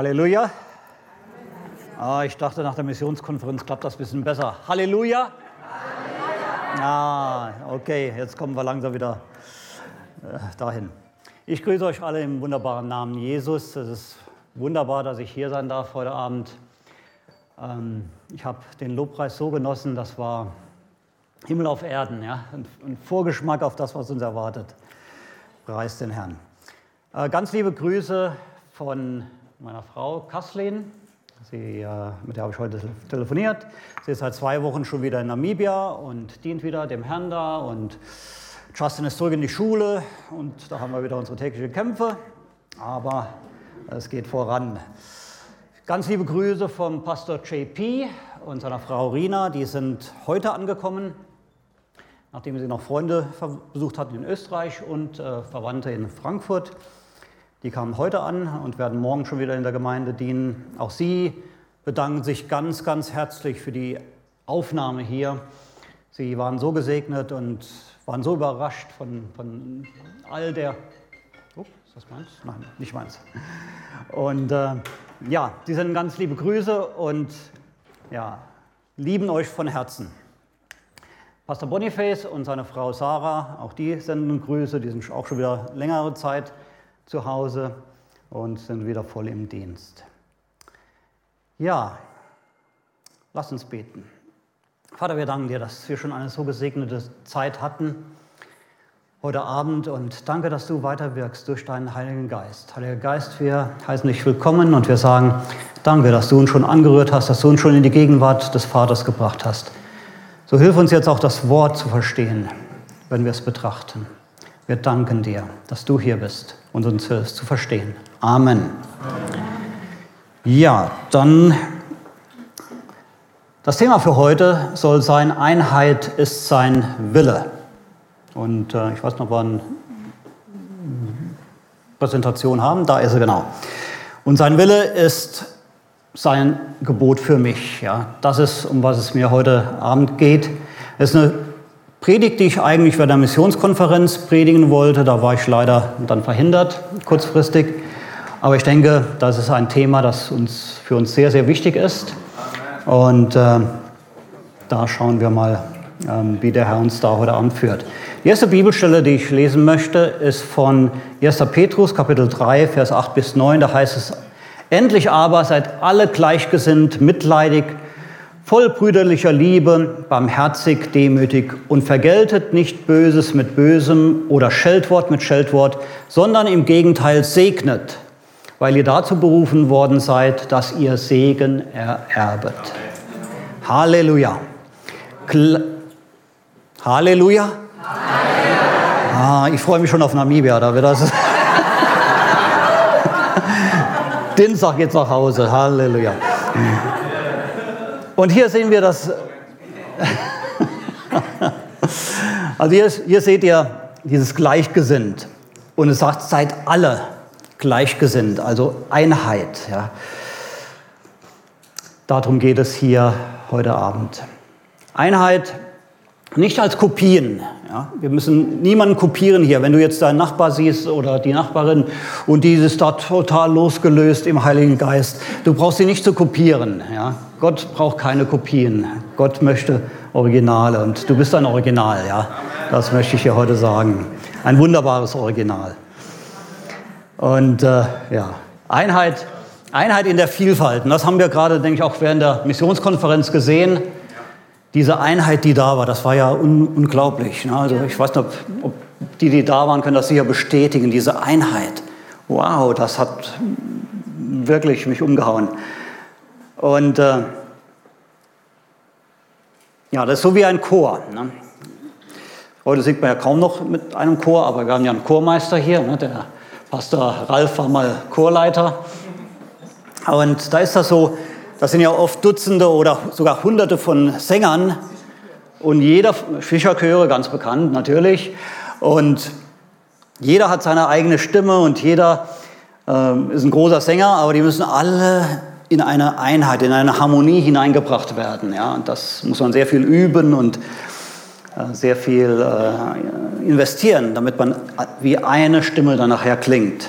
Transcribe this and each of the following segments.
Halleluja. Ah, ich dachte, nach der Missionskonferenz klappt das ein bisschen besser. Halleluja. Ah, okay, jetzt kommen wir langsam wieder äh, dahin. Ich grüße euch alle im wunderbaren Namen Jesus. Es ist wunderbar, dass ich hier sein darf heute Abend. Ähm, ich habe den Lobpreis so genossen, das war Himmel auf Erden, ja? ein, ein Vorgeschmack auf das, was uns erwartet. Preis den Herrn. Äh, ganz liebe Grüße von meiner Frau Kathleen. Sie, äh, mit der habe ich heute telefoniert. Sie ist seit zwei Wochen schon wieder in Namibia und dient wieder dem Herrn da. Und Justin ist zurück in die Schule und da haben wir wieder unsere täglichen Kämpfe. Aber es geht voran. Ganz liebe Grüße vom Pastor JP und seiner Frau Rina. Die sind heute angekommen, nachdem sie noch Freunde besucht hatten in Österreich und äh, Verwandte in Frankfurt. Die kamen heute an und werden morgen schon wieder in der Gemeinde dienen. Auch sie bedanken sich ganz, ganz herzlich für die Aufnahme hier. Sie waren so gesegnet und waren so überrascht von, von all der. Oh, ist das meins? Nein, nicht meins. Und äh, ja, sie sind ganz liebe Grüße und ja, lieben euch von Herzen. Pastor Boniface und seine Frau Sarah, auch die senden Grüße, die sind auch schon wieder längere Zeit zu Hause und sind wieder voll im Dienst. Ja, lass uns beten. Vater, wir danken dir, dass wir schon eine so gesegnete Zeit hatten heute Abend und danke, dass du weiterwirkst durch deinen Heiligen Geist. Heiliger Geist, wir heißen dich willkommen und wir sagen danke, dass du uns schon angerührt hast, dass du uns schon in die Gegenwart des Vaters gebracht hast. So hilf uns jetzt auch das Wort zu verstehen, wenn wir es betrachten. Wir danken dir, dass du hier bist und uns hilfst zu verstehen. Amen. Ja, dann das Thema für heute soll sein, Einheit ist sein Wille. Und äh, ich weiß noch, wann Präsentation haben, da ist er genau. Und sein Wille ist sein Gebot für mich. Ja, das ist, um was es mir heute Abend geht. Es ist eine Predigt, die ich eigentlich bei der Missionskonferenz predigen wollte. Da war ich leider dann verhindert, kurzfristig. Aber ich denke, das ist ein Thema, das uns, für uns sehr, sehr wichtig ist. Und äh, da schauen wir mal, äh, wie der Herr uns da heute Abend führt. Die erste Bibelstelle, die ich lesen möchte, ist von 1. Petrus, Kapitel 3, Vers 8 bis 9. Da heißt es, Endlich aber seid alle gleichgesinnt, mitleidig, voll brüderlicher Liebe, barmherzig, demütig und vergeltet nicht Böses mit Bösem oder Scheldwort mit Scheldwort, sondern im Gegenteil segnet, weil ihr dazu berufen worden seid, dass ihr Segen ererbet. Halleluja. Kl Halleluja. Halleluja. Ah, ich freue mich schon auf Namibia, da wird das. Dienstag geht's nach Hause. Halleluja. Und hier sehen wir das. also hier, hier seht ihr dieses Gleichgesinnt. Und es sagt, seid alle gleichgesinnt, also Einheit. Ja. Darum geht es hier heute Abend. Einheit nicht als Kopien. Ja. Wir müssen niemanden kopieren hier. Wenn du jetzt deinen Nachbar siehst oder die Nachbarin und die ist da total losgelöst im Heiligen Geist, du brauchst sie nicht zu kopieren. Ja. Gott braucht keine Kopien. Gott möchte Originale und du bist ein Original, ja. Das möchte ich dir heute sagen. Ein wunderbares Original. Und äh, ja, Einheit, Einheit in der Vielfalt. Und das haben wir gerade, denke ich, auch während der Missionskonferenz gesehen. Diese Einheit, die da war, das war ja un unglaublich. Ne? Also ich weiß nicht, ob, die, die da waren, können das sicher bestätigen. Diese Einheit. Wow, das hat wirklich mich umgehauen. Und äh, ja, das ist so wie ein Chor. Ne? Heute singt man ja kaum noch mit einem Chor, aber wir haben ja einen Chormeister hier. Ne? Der Pastor Ralf war mal Chorleiter. Und da ist das so, das sind ja oft Dutzende oder sogar Hunderte von Sängern und jeder, Fischerchöre ganz bekannt natürlich, und jeder hat seine eigene Stimme und jeder äh, ist ein großer Sänger, aber die müssen alle in eine Einheit, in eine Harmonie hineingebracht werden. Ja? Und das muss man sehr viel üben und äh, sehr viel äh, investieren, damit man wie eine Stimme dann nachher klingt.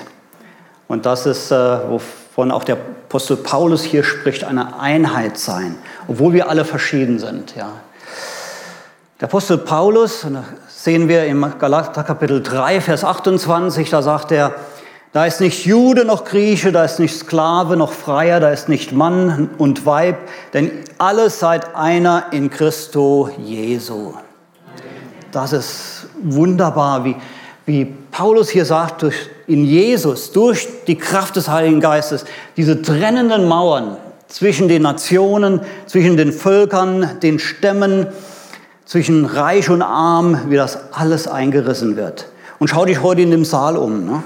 Und das ist, äh, wovon auch der Apostel Paulus hier spricht, eine Einheit sein, obwohl wir alle verschieden sind. Ja. Der Apostel Paulus, das sehen wir im Galater Kapitel 3, Vers 28, da sagt er, da ist nicht Jude noch Grieche, da ist nicht Sklave noch Freier, da ist nicht Mann und Weib, denn alle seid einer in Christo Jesu. Das ist wunderbar, wie, wie Paulus hier sagt, durch, in Jesus, durch die Kraft des Heiligen Geistes, diese trennenden Mauern zwischen den Nationen, zwischen den Völkern, den Stämmen, zwischen Reich und Arm, wie das alles eingerissen wird. Und schau dich heute in dem Saal um. Ne?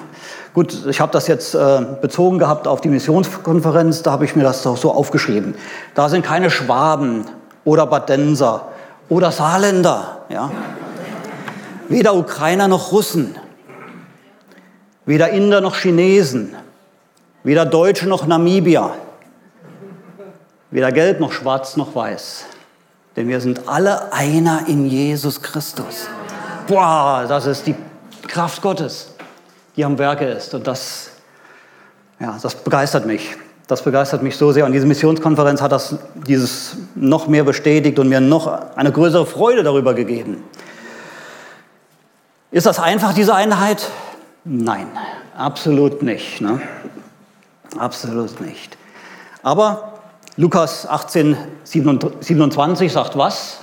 Gut, ich habe das jetzt äh, bezogen gehabt auf die Missionskonferenz, da habe ich mir das doch so aufgeschrieben. Da sind keine Schwaben oder Badenser oder Saarländer, ja. Weder Ukrainer noch Russen, weder Inder noch Chinesen, weder Deutsche noch Namibier, weder gelb noch schwarz noch weiß. Denn wir sind alle einer in Jesus Christus. Boah, das ist die Kraft Gottes die am Werke ist. Und das, ja, das begeistert mich. Das begeistert mich so sehr. Und diese Missionskonferenz hat das dieses noch mehr bestätigt und mir noch eine größere Freude darüber gegeben. Ist das einfach, diese Einheit? Nein, absolut nicht. Ne? Absolut nicht. Aber Lukas 18, 27 sagt was?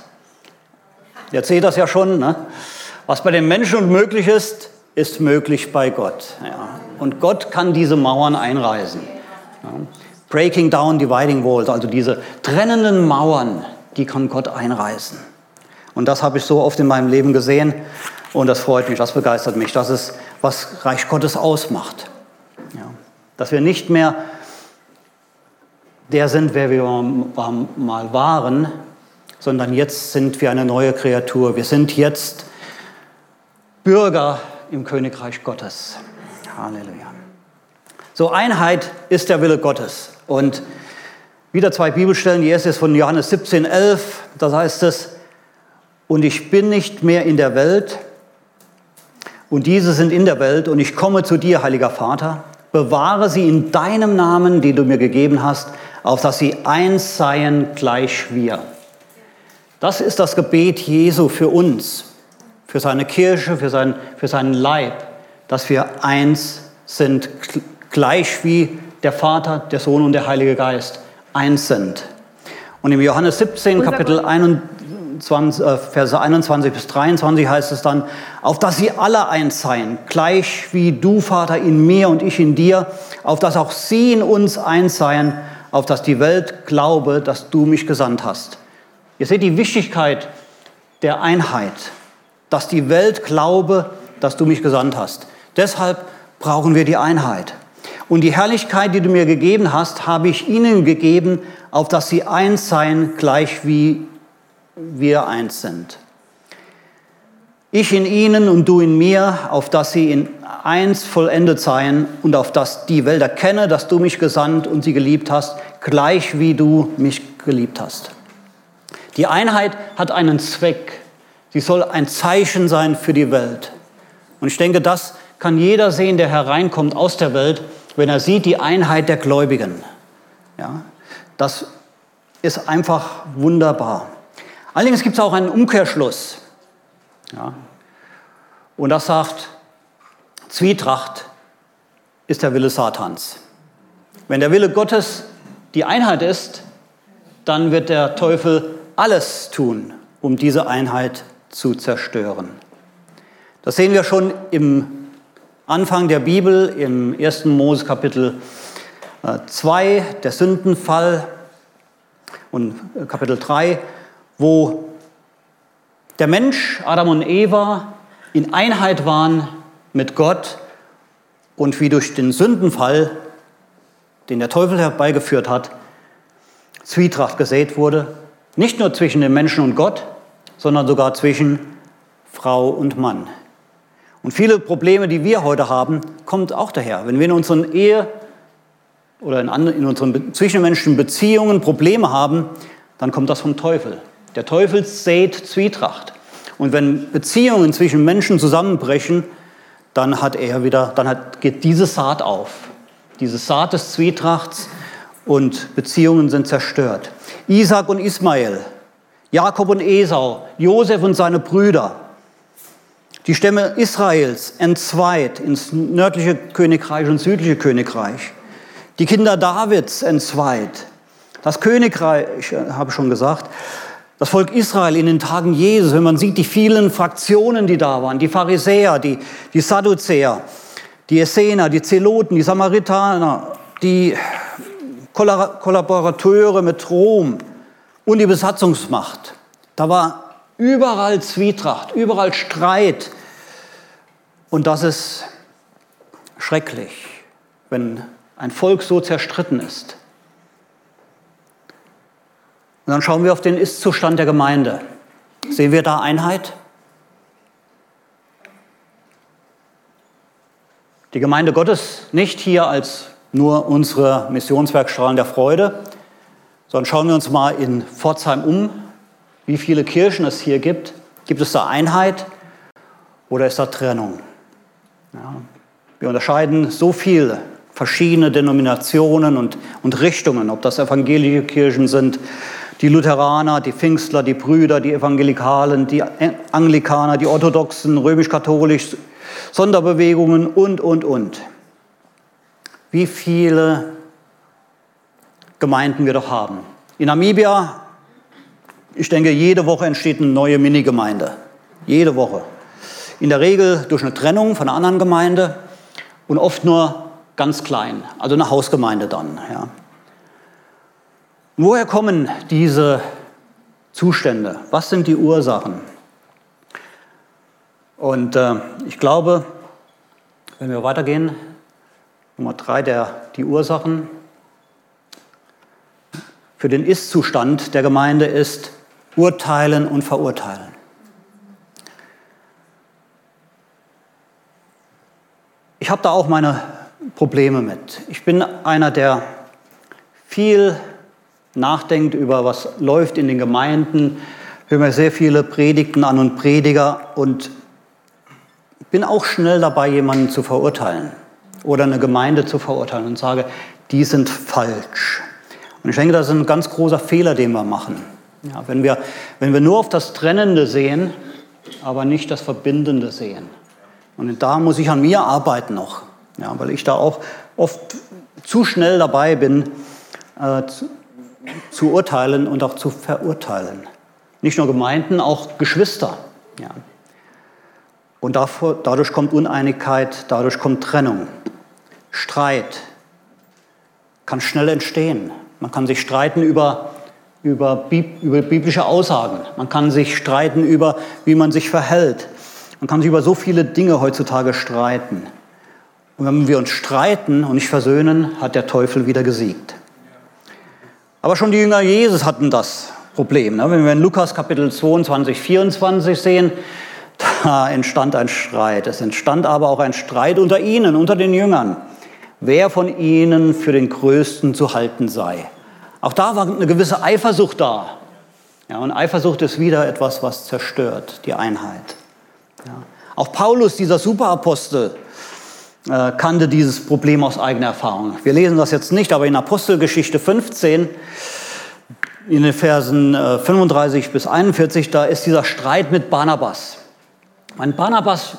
Ihr erzählt das ja schon. Ne? Was bei den Menschen unmöglich ist, ist möglich bei Gott. Ja. Und Gott kann diese Mauern einreißen. Ja. Breaking down dividing walls, also diese trennenden Mauern, die kann Gott einreißen. Und das habe ich so oft in meinem Leben gesehen und das freut mich, das begeistert mich. Das ist, was Reich Gottes ausmacht. Ja. Dass wir nicht mehr der sind, wer wir mal waren, sondern jetzt sind wir eine neue Kreatur. Wir sind jetzt Bürger im Königreich Gottes. Halleluja. So, Einheit ist der Wille Gottes. Und wieder zwei Bibelstellen. Die erste ist von Johannes 17, 11. Da heißt es, und ich bin nicht mehr in der Welt, und diese sind in der Welt, und ich komme zu dir, heiliger Vater. Bewahre sie in deinem Namen, den du mir gegeben hast, auf dass sie eins seien gleich wir. Das ist das Gebet Jesu für uns für seine Kirche, für, sein, für seinen Leib, dass wir eins sind, gleich wie der Vater, der Sohn und der Heilige Geist eins sind. Und im Johannes 17, Kapitel 21, äh, Verse 21 bis 23 heißt es dann, auf dass sie alle eins seien, gleich wie du, Vater, in mir und ich in dir, auf dass auch sie in uns eins seien, auf dass die Welt glaube, dass du mich gesandt hast. Ihr seht die Wichtigkeit der Einheit dass die Welt glaube, dass du mich gesandt hast. Deshalb brauchen wir die Einheit. Und die Herrlichkeit, die du mir gegeben hast, habe ich ihnen gegeben, auf dass sie eins seien, gleich wie wir eins sind. Ich in ihnen und du in mir, auf dass sie in eins vollendet seien und auf dass die Welt erkenne, dass du mich gesandt und sie geliebt hast, gleich wie du mich geliebt hast. Die Einheit hat einen Zweck. Sie soll ein Zeichen sein für die Welt. Und ich denke, das kann jeder sehen, der hereinkommt aus der Welt, wenn er sieht die Einheit der Gläubigen. Ja, das ist einfach wunderbar. Allerdings gibt es auch einen Umkehrschluss. Ja, und das sagt, Zwietracht ist der Wille Satans. Wenn der Wille Gottes die Einheit ist, dann wird der Teufel alles tun, um diese Einheit zu zerstören. Das sehen wir schon im Anfang der Bibel, im 1. Mose Kapitel 2, äh, der Sündenfall und äh, Kapitel 3, wo der Mensch, Adam und Eva, in Einheit waren mit Gott und wie durch den Sündenfall, den der Teufel herbeigeführt hat, Zwietracht gesät wurde, nicht nur zwischen dem Menschen und Gott, sondern sogar zwischen Frau und Mann. Und viele Probleme, die wir heute haben, kommen auch daher. Wenn wir in unseren Ehe oder in, in unseren zwischenmenschlichen Beziehungen Probleme haben, dann kommt das vom Teufel. Der Teufel sät Zwietracht. Und wenn Beziehungen zwischen Menschen zusammenbrechen, dann hat er wieder, dann hat, geht diese Saat auf. Diese Saat des Zwietrachts und Beziehungen sind zerstört. Isaac und Ismael, Jakob und Esau, Josef und seine Brüder. Die Stämme Israels entzweit ins nördliche Königreich und südliche Königreich. Die Kinder Davids entzweit. Das Königreich, habe ich schon gesagt, das Volk Israel in den Tagen Jesus, wenn man sieht, die vielen Fraktionen, die da waren, die Pharisäer, die, die Sadduzäer, die Essener, die Zeloten, die Samaritaner, die Kollaborateure mit Rom und die Besatzungsmacht. Da war überall Zwietracht, überall Streit. Und das ist schrecklich, wenn ein Volk so zerstritten ist. Und dann schauen wir auf den Ist-Zustand der Gemeinde. Sehen wir da Einheit? Die Gemeinde Gottes nicht hier als nur unsere Missionswerkstrahlen der Freude, sondern schauen wir uns mal in Pforzheim um, wie viele Kirchen es hier gibt. Gibt es da Einheit oder ist da Trennung? Ja, wir unterscheiden so viele verschiedene Denominationen und, und Richtungen, ob das evangelische Kirchen sind, die Lutheraner, die Pfingstler, die Brüder, die Evangelikalen, die Anglikaner, die Orthodoxen, römisch-katholisch, Sonderbewegungen und, und, und wie viele Gemeinden wir doch haben. In Namibia, ich denke, jede Woche entsteht eine neue Minigemeinde. Jede Woche. In der Regel durch eine Trennung von einer anderen Gemeinde und oft nur ganz klein, also eine Hausgemeinde dann. Ja. Woher kommen diese Zustände? Was sind die Ursachen? Und äh, ich glaube, wenn wir weitergehen, Nummer drei, der, die Ursachen für den Ist-Zustand der Gemeinde ist urteilen und verurteilen. Ich habe da auch meine Probleme mit. Ich bin einer, der viel nachdenkt über, was läuft in den Gemeinden, höre mir sehr viele Predigten an und Prediger und bin auch schnell dabei, jemanden zu verurteilen oder eine Gemeinde zu verurteilen und sage, die sind falsch. Und ich denke, das ist ein ganz großer Fehler, den wir machen. Ja, wenn, wir, wenn wir nur auf das Trennende sehen, aber nicht das Verbindende sehen. Und da muss ich an mir arbeiten noch, ja, weil ich da auch oft zu schnell dabei bin, äh, zu, urteilen und auch zu verurteilen. Nicht nur Gemeinden, auch Geschwister. Ja. Und davor, dadurch kommt Uneinigkeit, dadurch kommt Trennung. Streit kann schnell entstehen. Man kann sich streiten über, über, über biblische Aussagen. Man kann sich streiten über, wie man sich verhält. Man kann sich über so viele Dinge heutzutage streiten. Und wenn wir uns streiten und nicht versöhnen, hat der Teufel wieder gesiegt. Aber schon die Jünger Jesus hatten das Problem. Ne? Wenn wir in Lukas Kapitel 22, 24 sehen, da entstand ein Streit. Es entstand aber auch ein Streit unter ihnen, unter den Jüngern wer von ihnen für den Größten zu halten sei. Auch da war eine gewisse Eifersucht da. Ja, und Eifersucht ist wieder etwas, was zerstört die Einheit. Ja. Auch Paulus, dieser Superapostel, äh, kannte dieses Problem aus eigener Erfahrung. Wir lesen das jetzt nicht, aber in Apostelgeschichte 15, in den Versen äh, 35 bis 41, da ist dieser Streit mit Barnabas. Mein Barnabas,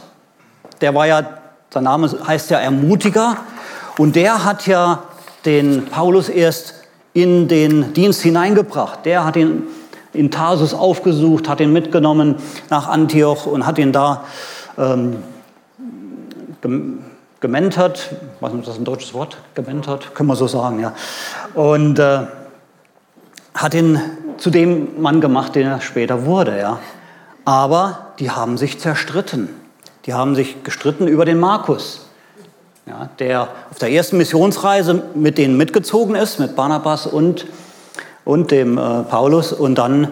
der war ja, sein Name heißt ja Ermutiger, und der hat ja den Paulus erst in den Dienst hineingebracht. Der hat ihn in Tarsus aufgesucht, hat ihn mitgenommen nach Antioch und hat ihn da ähm, gementert. Was ist das ein deutsches Wort? Gementert, können wir so sagen, ja. Und äh, hat ihn zu dem Mann gemacht, den er später wurde, ja. Aber die haben sich zerstritten. Die haben sich gestritten über den Markus ja, der auf der ersten Missionsreise mit denen mitgezogen ist, mit Barnabas und, und dem äh, Paulus und dann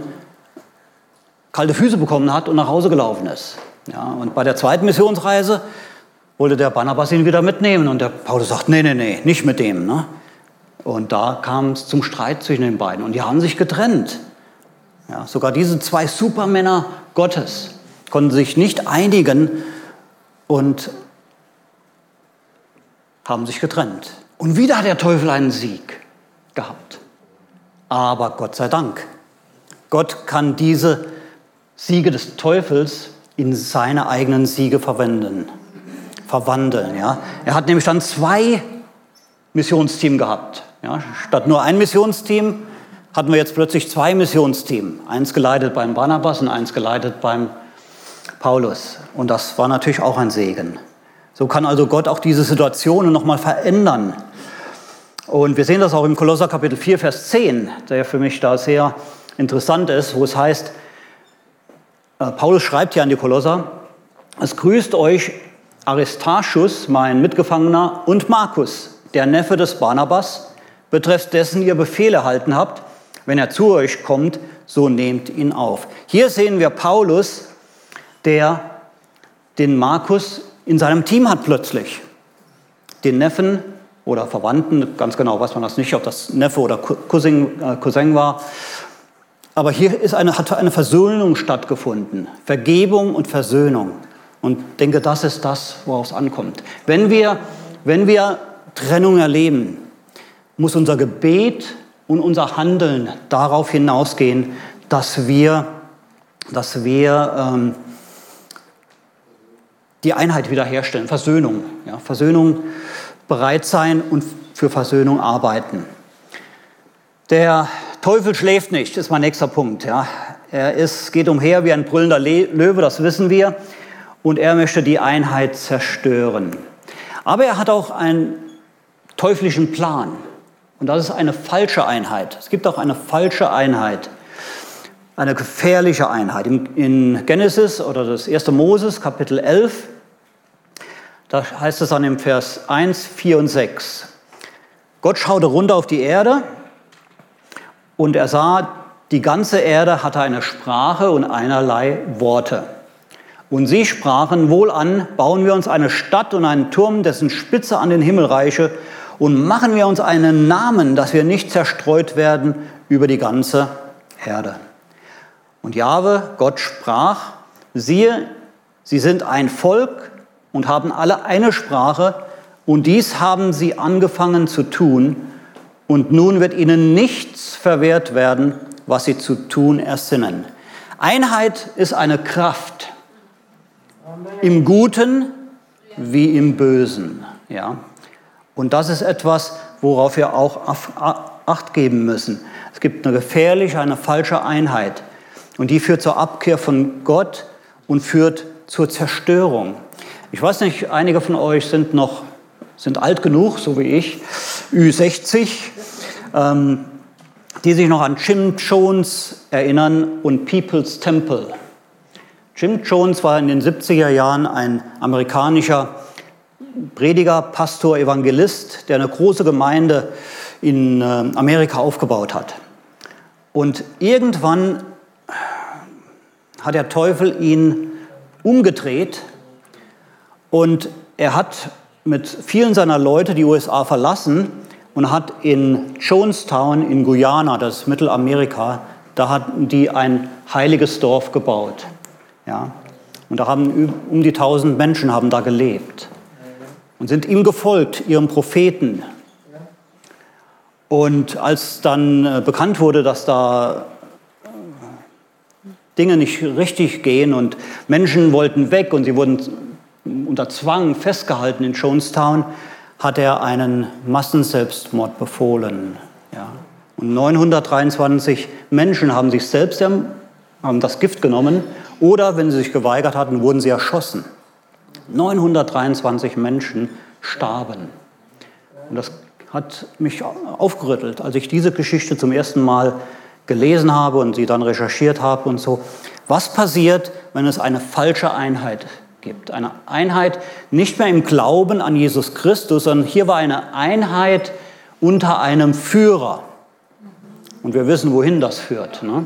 kalte Füße bekommen hat und nach Hause gelaufen ist. Ja, und bei der zweiten Missionsreise wollte der Barnabas ihn wieder mitnehmen und der Paulus sagt, nee, nee, nee, nicht mit dem. Ne? Und da kam es zum Streit zwischen den beiden und die haben sich getrennt. Ja, sogar diese zwei Supermänner Gottes konnten sich nicht einigen und haben sich getrennt. Und wieder hat der Teufel einen Sieg. gehabt. Aber Gott sei Dank, Gott kann diese Siege des Teufels in seine eigenen Siege verwenden, verwandeln. Ja? Er hat nämlich dann zwei Missionsteam gehabt. Ja? Statt nur ein Missionsteam hatten wir jetzt plötzlich zwei Missionsteam. Eins geleitet beim Barnabas und eins geleitet beim Paulus. Und das war natürlich auch ein Segen. So kann also Gott auch diese Situationen nochmal verändern. Und wir sehen das auch im Kolosser Kapitel 4, Vers 10, der für mich da sehr interessant ist, wo es heißt, äh, Paulus schreibt hier an die Kolosser, es grüßt euch Aristarchus, mein Mitgefangener, und Markus, der Neffe des Barnabas, betreffs dessen ihr Befehle erhalten habt. Wenn er zu euch kommt, so nehmt ihn auf. Hier sehen wir Paulus, der den Markus in seinem Team hat plötzlich. Den Neffen oder Verwandten, ganz genau weiß man das nicht, ob das Neffe oder Cousin, äh, Cousin war. Aber hier ist eine, hat eine Versöhnung stattgefunden. Vergebung und Versöhnung. Und denke, das ist das, worauf es ankommt. Wenn wir, wenn wir Trennung erleben, muss unser Gebet und unser Handeln darauf hinausgehen, dass wir, dass wir ähm, die Einheit wiederherstellen, Versöhnung. Ja, Versöhnung, bereit sein und für Versöhnung arbeiten. Der Teufel schläft nicht, ist mein nächster Punkt. Ja. Er ist, geht umher wie ein brüllender Löwe, das wissen wir, und er möchte die Einheit zerstören. Aber er hat auch einen teuflischen Plan. Und das ist eine falsche Einheit. Es gibt auch eine falsche Einheit, eine gefährliche Einheit. In Genesis oder das 1. Moses, Kapitel 11, da heißt es dann im Vers 1, 4 und 6. Gott schaute runter auf die Erde und er sah, die ganze Erde hatte eine Sprache und einerlei Worte. Und sie sprachen, wohlan, bauen wir uns eine Stadt und einen Turm, dessen Spitze an den Himmel reiche, und machen wir uns einen Namen, dass wir nicht zerstreut werden über die ganze Erde. Und Jahwe, Gott sprach, siehe, sie sind ein Volk, und haben alle eine Sprache und dies haben sie angefangen zu tun und nun wird ihnen nichts verwehrt werden, was sie zu tun ersinnen. Einheit ist eine Kraft im Guten wie im Bösen. Ja? Und das ist etwas, worauf wir auch Acht geben müssen. Es gibt eine gefährliche, eine falsche Einheit. Und die führt zur Abkehr von Gott und führt zur Zerstörung. Ich weiß nicht, einige von euch sind noch sind alt genug, so wie ich, Ü60, ähm, die sich noch an Jim Jones erinnern und People's Temple. Jim Jones war in den 70er Jahren ein amerikanischer Prediger, Pastor, Evangelist, der eine große Gemeinde in äh, Amerika aufgebaut hat. Und irgendwann hat der Teufel ihn umgedreht und er hat mit vielen seiner Leute die USA verlassen und hat in Jonestown in Guyana, das ist Mittelamerika, da hatten die ein heiliges Dorf gebaut. Ja? Und da haben um die 1000 Menschen haben da gelebt und sind ihm gefolgt, ihrem Propheten. Und als dann äh, bekannt wurde, dass da äh, Dinge nicht richtig gehen und Menschen wollten weg und sie wurden unter Zwang festgehalten in Jonestown, hat er einen Massenselbstmord befohlen. Ja. Und 923 Menschen haben sich selbst haben das Gift genommen oder, wenn sie sich geweigert hatten, wurden sie erschossen. 923 Menschen starben. Und das hat mich aufgerüttelt, als ich diese Geschichte zum ersten Mal gelesen habe und sie dann recherchiert habe und so. Was passiert, wenn es eine falsche Einheit gibt. Eine Einheit nicht mehr im Glauben an Jesus Christus, sondern hier war eine Einheit unter einem Führer. Und wir wissen, wohin das führt. Ne?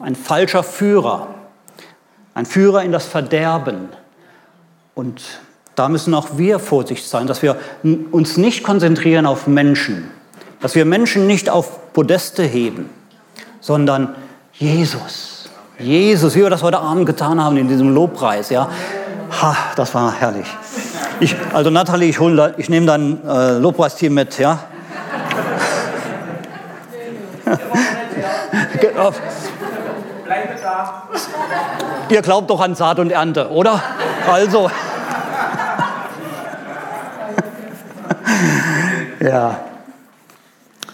Ein falscher Führer. Ein Führer in das Verderben. Und da müssen auch wir vorsichtig sein, dass wir uns nicht konzentrieren auf Menschen, dass wir Menschen nicht auf Podeste heben, sondern Jesus. Jesus, wie wir das heute Abend getan haben in diesem Lobpreis, ja. Ha, das war herrlich. Ich, also Nathalie, ich, ich nehme dein äh, Lobpreisteam mit, ja. Bleibe da. Ihr glaubt doch an Saat und Ernte, oder? Also. ja.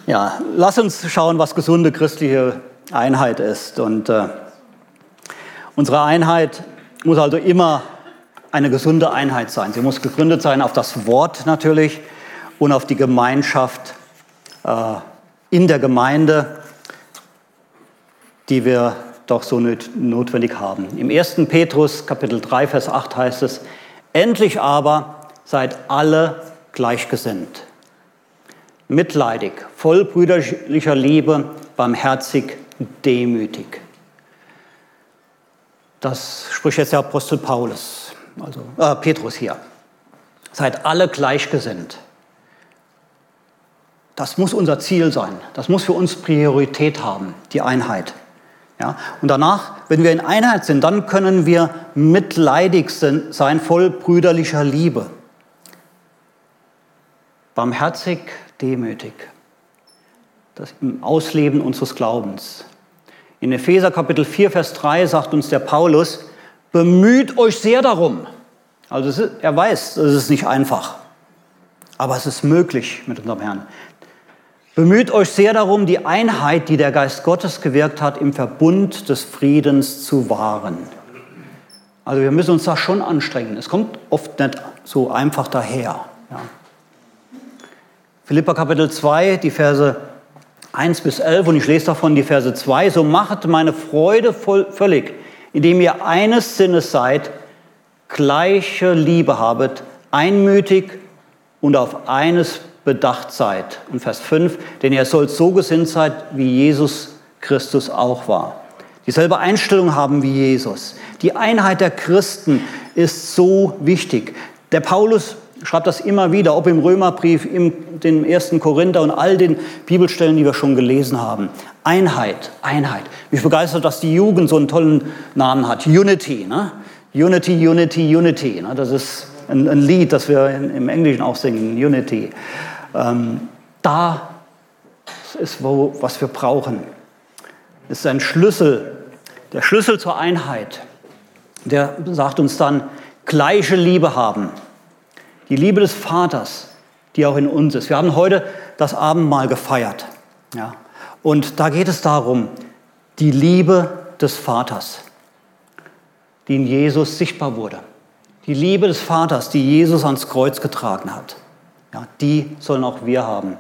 Ja, lass uns schauen, was gesunde christliche Einheit ist. Und äh, unsere Einheit muss also immer eine gesunde Einheit sein. Sie muss gegründet sein auf das Wort natürlich und auf die Gemeinschaft äh, in der Gemeinde, die wir doch so notwendig haben. Im 1. Petrus Kapitel 3, Vers 8 heißt es, endlich aber seid alle gleichgesinnt, mitleidig, voll brüderlicher Liebe, barmherzig, demütig. Das spricht jetzt der Apostel Paulus, also äh, Petrus hier. Seid alle gleichgesinnt. Das muss unser Ziel sein. Das muss für uns Priorität haben, die Einheit. Ja? Und danach, wenn wir in Einheit sind, dann können wir mitleidig sein, voll brüderlicher Liebe. Barmherzig, demütig. Das im Ausleben unseres Glaubens. In Epheser Kapitel 4, Vers 3 sagt uns der Paulus, bemüht euch sehr darum. Also ist, er weiß, es ist nicht einfach, aber es ist möglich mit unserem Herrn. Bemüht euch sehr darum, die Einheit, die der Geist Gottes gewirkt hat, im Verbund des Friedens zu wahren. Also wir müssen uns da schon anstrengen. Es kommt oft nicht so einfach daher. Ja. Philippa Kapitel 2, die Verse 1 bis 11 und ich lese davon die Verse 2. So macht meine Freude voll, völlig, indem ihr eines Sinnes seid, gleiche Liebe habet, einmütig und auf eines bedacht seid. Und Vers 5, denn ihr sollt so gesinnt sein, wie Jesus Christus auch war. Dieselbe Einstellung haben wie Jesus. Die Einheit der Christen ist so wichtig. Der Paulus schreibt das immer wieder, ob im Römerbrief, im den ersten Korinther und all den Bibelstellen, die wir schon gelesen haben. Einheit, Einheit. Mich begeistert, dass die Jugend so einen tollen Namen hat. Unity, ne? Unity, Unity, Unity. Ne? Das ist ein, ein Lied, das wir im Englischen auch singen, Unity. Ähm, da ist, wo, was wir brauchen. Das ist ein Schlüssel, der Schlüssel zur Einheit. Der sagt uns dann, gleiche Liebe haben. Die Liebe des Vaters, die auch in uns ist. Wir haben heute das Abendmahl gefeiert. Ja? Und da geht es darum, die Liebe des Vaters, die in Jesus sichtbar wurde. Die Liebe des Vaters, die Jesus ans Kreuz getragen hat. Ja, die sollen auch wir haben.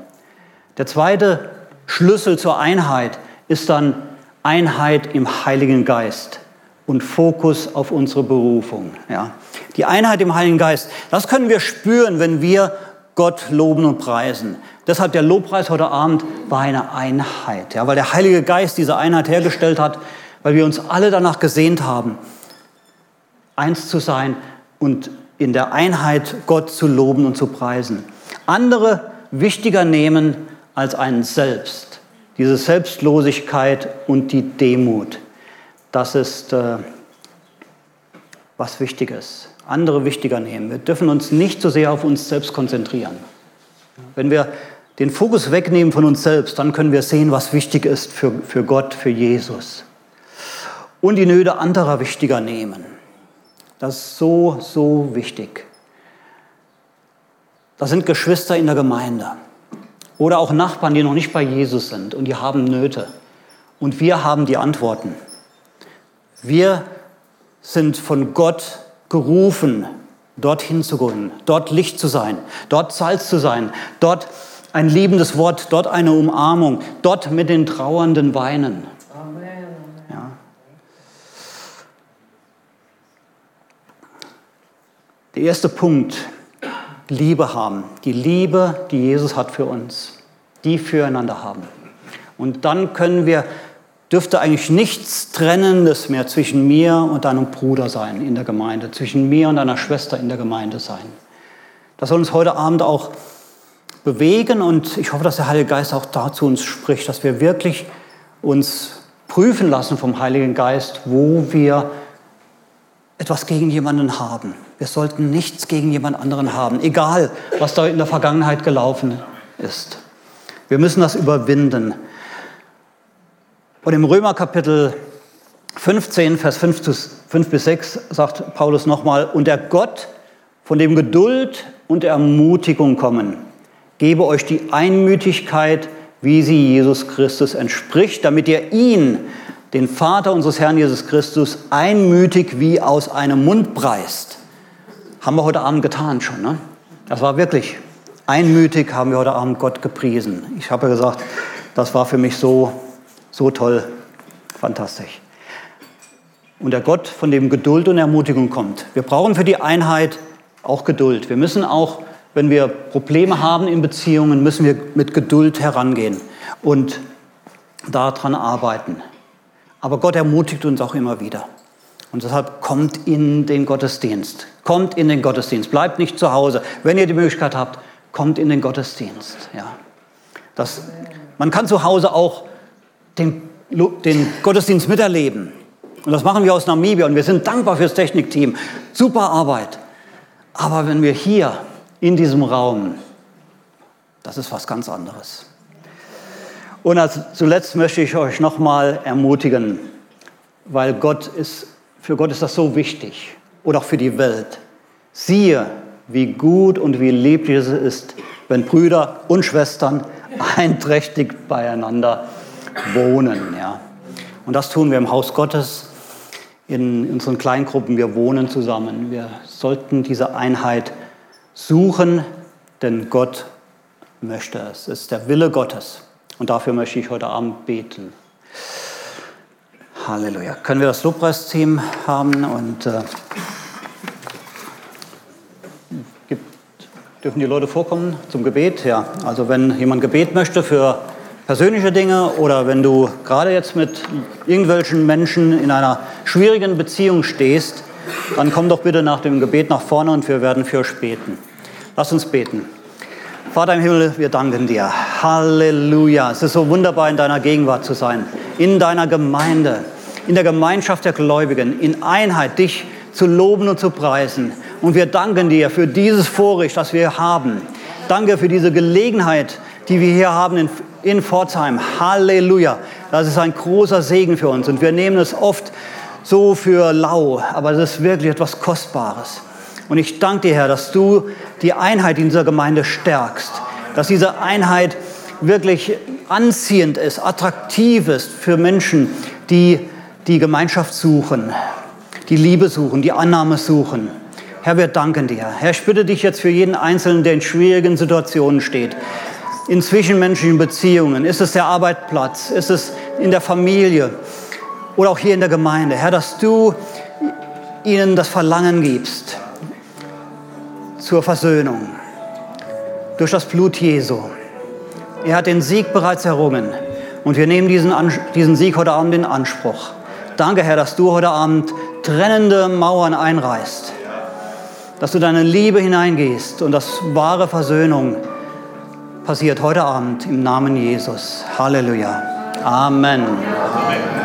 Der zweite Schlüssel zur Einheit ist dann Einheit im Heiligen Geist und Fokus auf unsere Berufung. Ja. Die Einheit im Heiligen Geist, das können wir spüren, wenn wir Gott loben und preisen. Deshalb der Lobpreis heute Abend war eine Einheit, ja, weil der Heilige Geist diese Einheit hergestellt hat, weil wir uns alle danach gesehnt haben, eins zu sein und in der Einheit Gott zu loben und zu preisen andere wichtiger nehmen als einen selbst. Diese Selbstlosigkeit und die Demut, das ist äh, was Wichtiges. Andere wichtiger nehmen. Wir dürfen uns nicht so sehr auf uns selbst konzentrieren. Wenn wir den Fokus wegnehmen von uns selbst, dann können wir sehen, was wichtig ist für, für Gott, für Jesus. Und die Nöte anderer wichtiger nehmen. Das ist so, so wichtig. Das sind Geschwister in der Gemeinde oder auch Nachbarn, die noch nicht bei Jesus sind und die haben Nöte. Und wir haben die Antworten. Wir sind von Gott gerufen, dorthin zu gehen, dort Licht zu sein, dort Salz zu sein, dort ein liebendes Wort, dort eine Umarmung, dort mit den Trauernden weinen. Ja. Der erste Punkt, Liebe haben. Die Liebe, die Jesus hat für uns. Die füreinander haben. Und dann können wir, dürfte eigentlich nichts Trennendes mehr zwischen mir und deinem Bruder sein in der Gemeinde, zwischen mir und deiner Schwester in der Gemeinde sein. Das soll uns heute Abend auch bewegen und ich hoffe, dass der Heilige Geist auch dazu uns spricht, dass wir wirklich uns prüfen lassen vom Heiligen Geist, wo wir etwas gegen jemanden haben. Wir sollten nichts gegen jemand anderen haben, egal was da in der Vergangenheit gelaufen ist. Wir müssen das überwinden. Und im Römer Kapitel 15, Vers 5 bis 6 sagt Paulus nochmal, und der Gott, von dem Geduld und Ermutigung kommen, gebe euch die Einmütigkeit, wie sie Jesus Christus entspricht, damit ihr ihn, den Vater unseres Herrn Jesus Christus, einmütig wie aus einem Mund preist. Haben wir heute Abend getan schon. Ne? Das war wirklich einmütig, haben wir heute Abend Gott gepriesen. Ich habe gesagt, das war für mich so, so toll, fantastisch. Und der Gott, von dem Geduld und Ermutigung kommt. Wir brauchen für die Einheit auch Geduld. Wir müssen auch, wenn wir Probleme haben in Beziehungen, müssen wir mit Geduld herangehen und daran arbeiten. Aber Gott ermutigt uns auch immer wieder. Und deshalb kommt in den Gottesdienst. Kommt in den Gottesdienst. Bleibt nicht zu Hause. Wenn ihr die Möglichkeit habt, kommt in den Gottesdienst. Ja. Das, man kann zu Hause auch den, den Gottesdienst miterleben. Und das machen wir aus Namibia und wir sind dankbar fürs Technikteam. Super Arbeit. Aber wenn wir hier in diesem Raum, das ist was ganz anderes. Und als zuletzt möchte ich euch nochmal ermutigen, weil Gott ist, für Gott ist das so wichtig oder auch für die Welt. Siehe, wie gut und wie lieblich es ist, wenn Brüder und Schwestern einträchtig beieinander wohnen. Ja. Und das tun wir im Haus Gottes in unseren Kleingruppen, wir wohnen zusammen. Wir sollten diese Einheit suchen, denn Gott möchte es. Es ist der Wille Gottes. Und dafür möchte ich heute Abend beten. Halleluja. Können wir das Lobpreisteam haben und äh, gibt, dürfen die Leute vorkommen zum Gebet? Ja, also wenn jemand Gebet möchte für persönliche Dinge oder wenn du gerade jetzt mit irgendwelchen Menschen in einer schwierigen Beziehung stehst, dann komm doch bitte nach dem Gebet nach vorne und wir werden für euch beten. Lass uns beten. Vater im Himmel, wir danken dir. Halleluja. Es ist so wunderbar, in deiner Gegenwart zu sein, in deiner Gemeinde, in der Gemeinschaft der Gläubigen, in Einheit dich zu loben und zu preisen. Und wir danken dir für dieses Vorrecht, das wir haben. Danke für diese Gelegenheit, die wir hier haben in, in Pforzheim. Halleluja. Das ist ein großer Segen für uns und wir nehmen es oft so für lau, aber es ist wirklich etwas Kostbares. Und ich danke dir, Herr, dass du die Einheit in dieser Gemeinde stärkst, dass diese Einheit wirklich anziehend ist, attraktiv ist für Menschen, die die Gemeinschaft suchen, die Liebe suchen, die Annahme suchen. Herr, wir danken dir. Herr, ich bitte dich jetzt für jeden Einzelnen, der in schwierigen Situationen steht, in zwischenmenschlichen Beziehungen? Ist es der Arbeitsplatz? Ist es in der Familie? Oder auch hier in der Gemeinde? Herr, dass du ihnen das Verlangen gibst zur Versöhnung durch das Blut Jesu. Er hat den Sieg bereits errungen und wir nehmen diesen, diesen Sieg heute Abend in Anspruch. Danke, Herr, dass du heute Abend trennende Mauern einreißt, dass du deine Liebe hineingehst und dass wahre Versöhnung passiert heute Abend im Namen Jesus. Halleluja. Amen. Amen.